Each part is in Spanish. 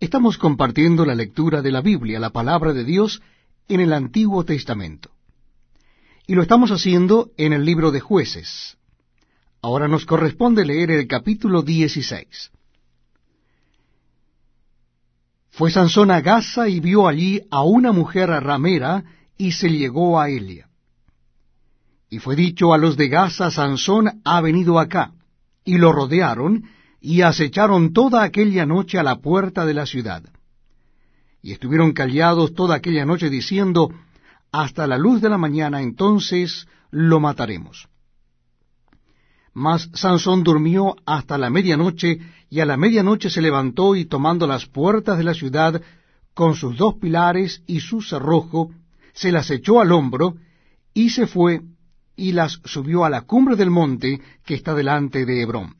Estamos compartiendo la lectura de la Biblia, la palabra de Dios, en el Antiguo Testamento. Y lo estamos haciendo en el libro de jueces. Ahora nos corresponde leer el capítulo 16. Fue Sansón a Gaza y vio allí a una mujer ramera y se llegó a Elia. Y fue dicho a los de Gaza, Sansón ha venido acá. Y lo rodearon y acecharon toda aquella noche a la puerta de la ciudad. Y estuvieron callados toda aquella noche diciendo, hasta la luz de la mañana entonces lo mataremos. Mas Sansón durmió hasta la medianoche, y a la medianoche se levantó y tomando las puertas de la ciudad, con sus dos pilares y su cerrojo, se las echó al hombro, y se fue, y las subió a la cumbre del monte que está delante de Hebrón.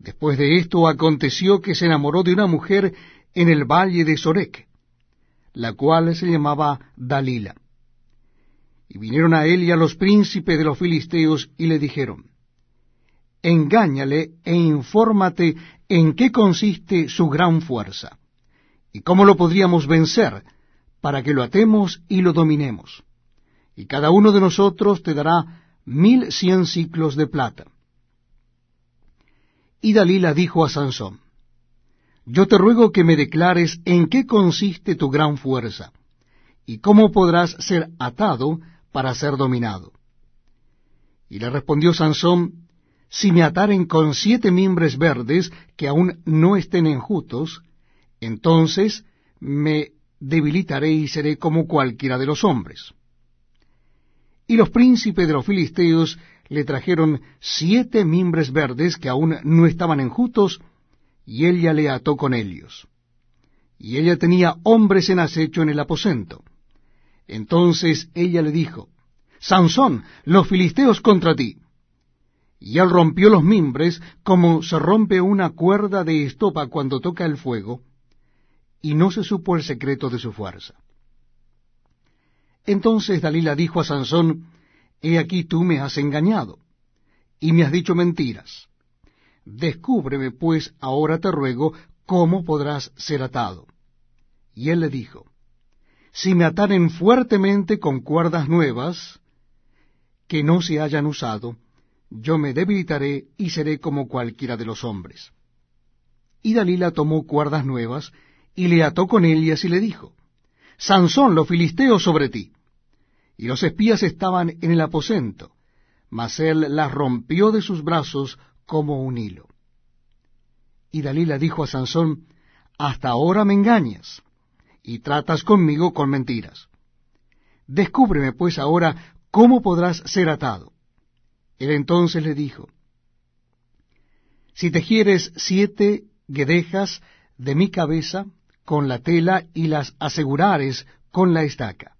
Después de esto aconteció que se enamoró de una mujer en el valle de Sorek, la cual se llamaba Dalila. Y vinieron a él y a los príncipes de los filisteos y le dijeron, Engáñale e infórmate en qué consiste su gran fuerza, y cómo lo podríamos vencer, para que lo atemos y lo dominemos. Y cada uno de nosotros te dará mil cien ciclos de plata. Y Dalila dijo a Sansón, Yo te ruego que me declares en qué consiste tu gran fuerza, y cómo podrás ser atado para ser dominado. Y le respondió Sansón, Si me ataren con siete mimbres verdes que aún no estén enjutos, entonces me debilitaré y seré como cualquiera de los hombres. Y los príncipes de los filisteos le trajeron siete mimbres verdes que aún no estaban enjutos, y ella le ató con ellos. Y ella tenía hombres en acecho en el aposento. Entonces ella le dijo, Sansón, los filisteos contra ti. Y él rompió los mimbres como se rompe una cuerda de estopa cuando toca el fuego, y no se supo el secreto de su fuerza. Entonces Dalila dijo a Sansón, He aquí tú me has engañado, y me has dicho mentiras. Descúbreme, pues, ahora te ruego, cómo podrás ser atado. Y él le dijo, Si me ataren fuertemente con cuerdas nuevas, que no se hayan usado, yo me debilitaré y seré como cualquiera de los hombres. Y Dalila tomó cuerdas nuevas, y le ató con ellas y le dijo, Sansón, los filisteos sobre ti y los espías estaban en el aposento, mas él las rompió de sus brazos como un hilo. Y Dalila dijo a Sansón, Hasta ahora me engañas, y tratas conmigo con mentiras. Descúbreme pues ahora cómo podrás ser atado. Él entonces le dijo, Si tejieres siete guedejas de mi cabeza con la tela y las asegurares con la estaca.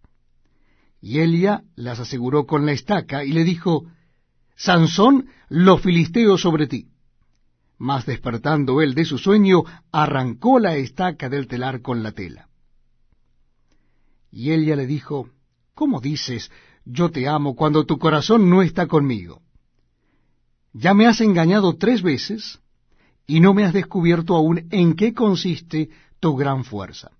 Y Elia las aseguró con la estaca y le dijo, Sansón, los filisteos sobre ti. Mas despertando él de su sueño, arrancó la estaca del telar con la tela. Y Elia le dijo, ¿Cómo dices, yo te amo, cuando tu corazón no está conmigo? Ya me has engañado tres veces, y no me has descubierto aún en qué consiste tu gran fuerza.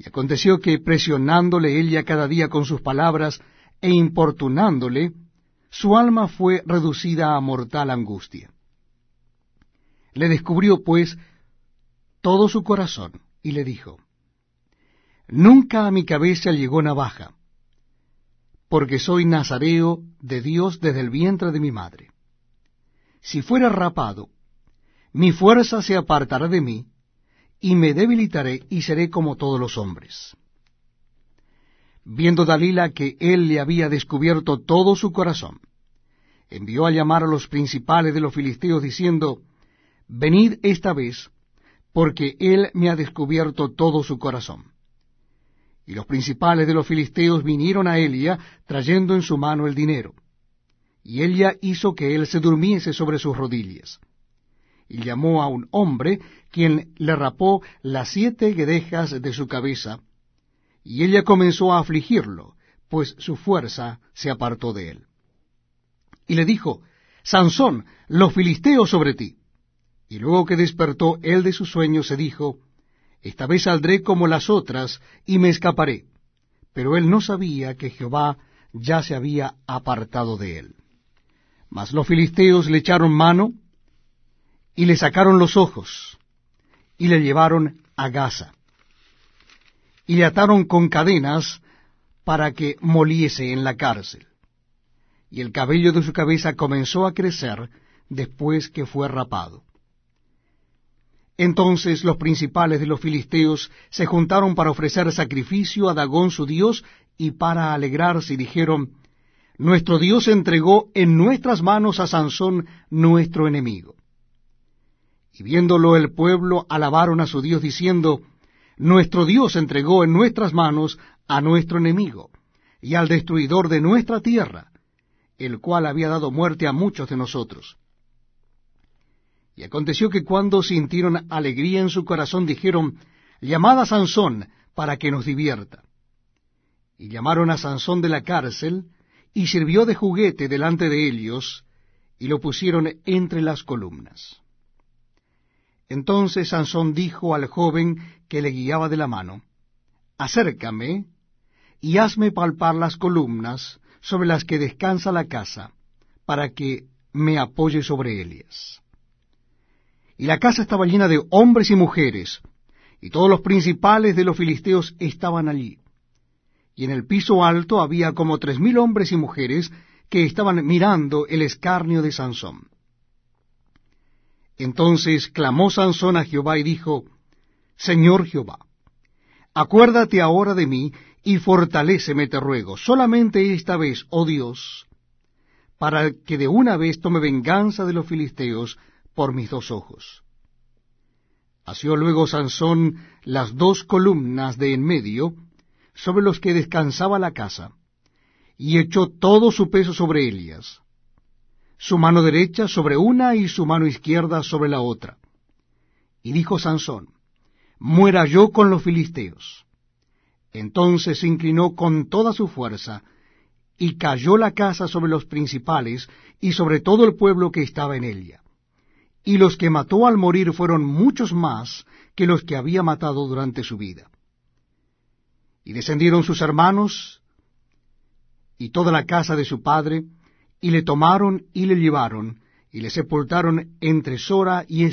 Y aconteció que presionándole ella cada día con sus palabras e importunándole, su alma fue reducida a mortal angustia. Le descubrió, pues, todo su corazón, y le dijo, Nunca a mi cabeza llegó navaja, porque soy nazareo de Dios desde el vientre de mi madre. Si fuera rapado, mi fuerza se apartará de mí, y me debilitaré y seré como todos los hombres. Viendo Dalila que él le había descubierto todo su corazón, envió a llamar a los principales de los filisteos diciendo, Venid esta vez, porque él me ha descubierto todo su corazón. Y los principales de los filisteos vinieron a Elia trayendo en su mano el dinero. Y Elia hizo que él se durmiese sobre sus rodillas y llamó a un hombre, quien le rapó las siete guedejas de su cabeza, y ella comenzó a afligirlo, pues su fuerza se apartó de él. Y le dijo, Sansón, los filisteos sobre ti. Y luego que despertó él de su sueño, se dijo, Esta vez saldré como las otras, y me escaparé. Pero él no sabía que Jehová ya se había apartado de él. Mas los filisteos le echaron mano, y le sacaron los ojos, y le llevaron a Gaza, y le ataron con cadenas para que moliese en la cárcel. Y el cabello de su cabeza comenzó a crecer después que fue rapado. Entonces los principales de los filisteos se juntaron para ofrecer sacrificio a Dagón su dios y para alegrarse y dijeron, Nuestro Dios entregó en nuestras manos a Sansón nuestro enemigo. Y viéndolo el pueblo alabaron a su Dios diciendo, Nuestro Dios entregó en nuestras manos a nuestro enemigo y al destruidor de nuestra tierra, el cual había dado muerte a muchos de nosotros. Y aconteció que cuando sintieron alegría en su corazón, dijeron, llamad a Sansón para que nos divierta. Y llamaron a Sansón de la cárcel, y sirvió de juguete delante de ellos, y lo pusieron entre las columnas. Entonces Sansón dijo al joven que le guiaba de la mano, Acércame, y hazme palpar las columnas sobre las que descansa la casa, para que me apoye sobre ellas y la casa estaba llena de hombres y mujeres, y todos los principales de los filisteos estaban allí. Y en el piso alto había como tres mil hombres y mujeres que estaban mirando el escarnio de Sansón. Entonces clamó Sansón a Jehová y dijo, Señor Jehová, acuérdate ahora de mí y fortaléceme, te ruego, solamente esta vez, oh Dios, para que de una vez tome venganza de los filisteos por mis dos ojos. Asió luego Sansón las dos columnas de en medio, sobre los que descansaba la casa, y echó todo su peso sobre ellas, su mano derecha sobre una y su mano izquierda sobre la otra. Y dijo Sansón, muera yo con los filisteos. Entonces se inclinó con toda su fuerza, y cayó la casa sobre los principales y sobre todo el pueblo que estaba en ella y los que mató al morir fueron muchos más que los que había matado durante su vida. Y descendieron sus hermanos y toda la casa de su padre, y le tomaron y le llevaron, y le sepultaron entre Sora y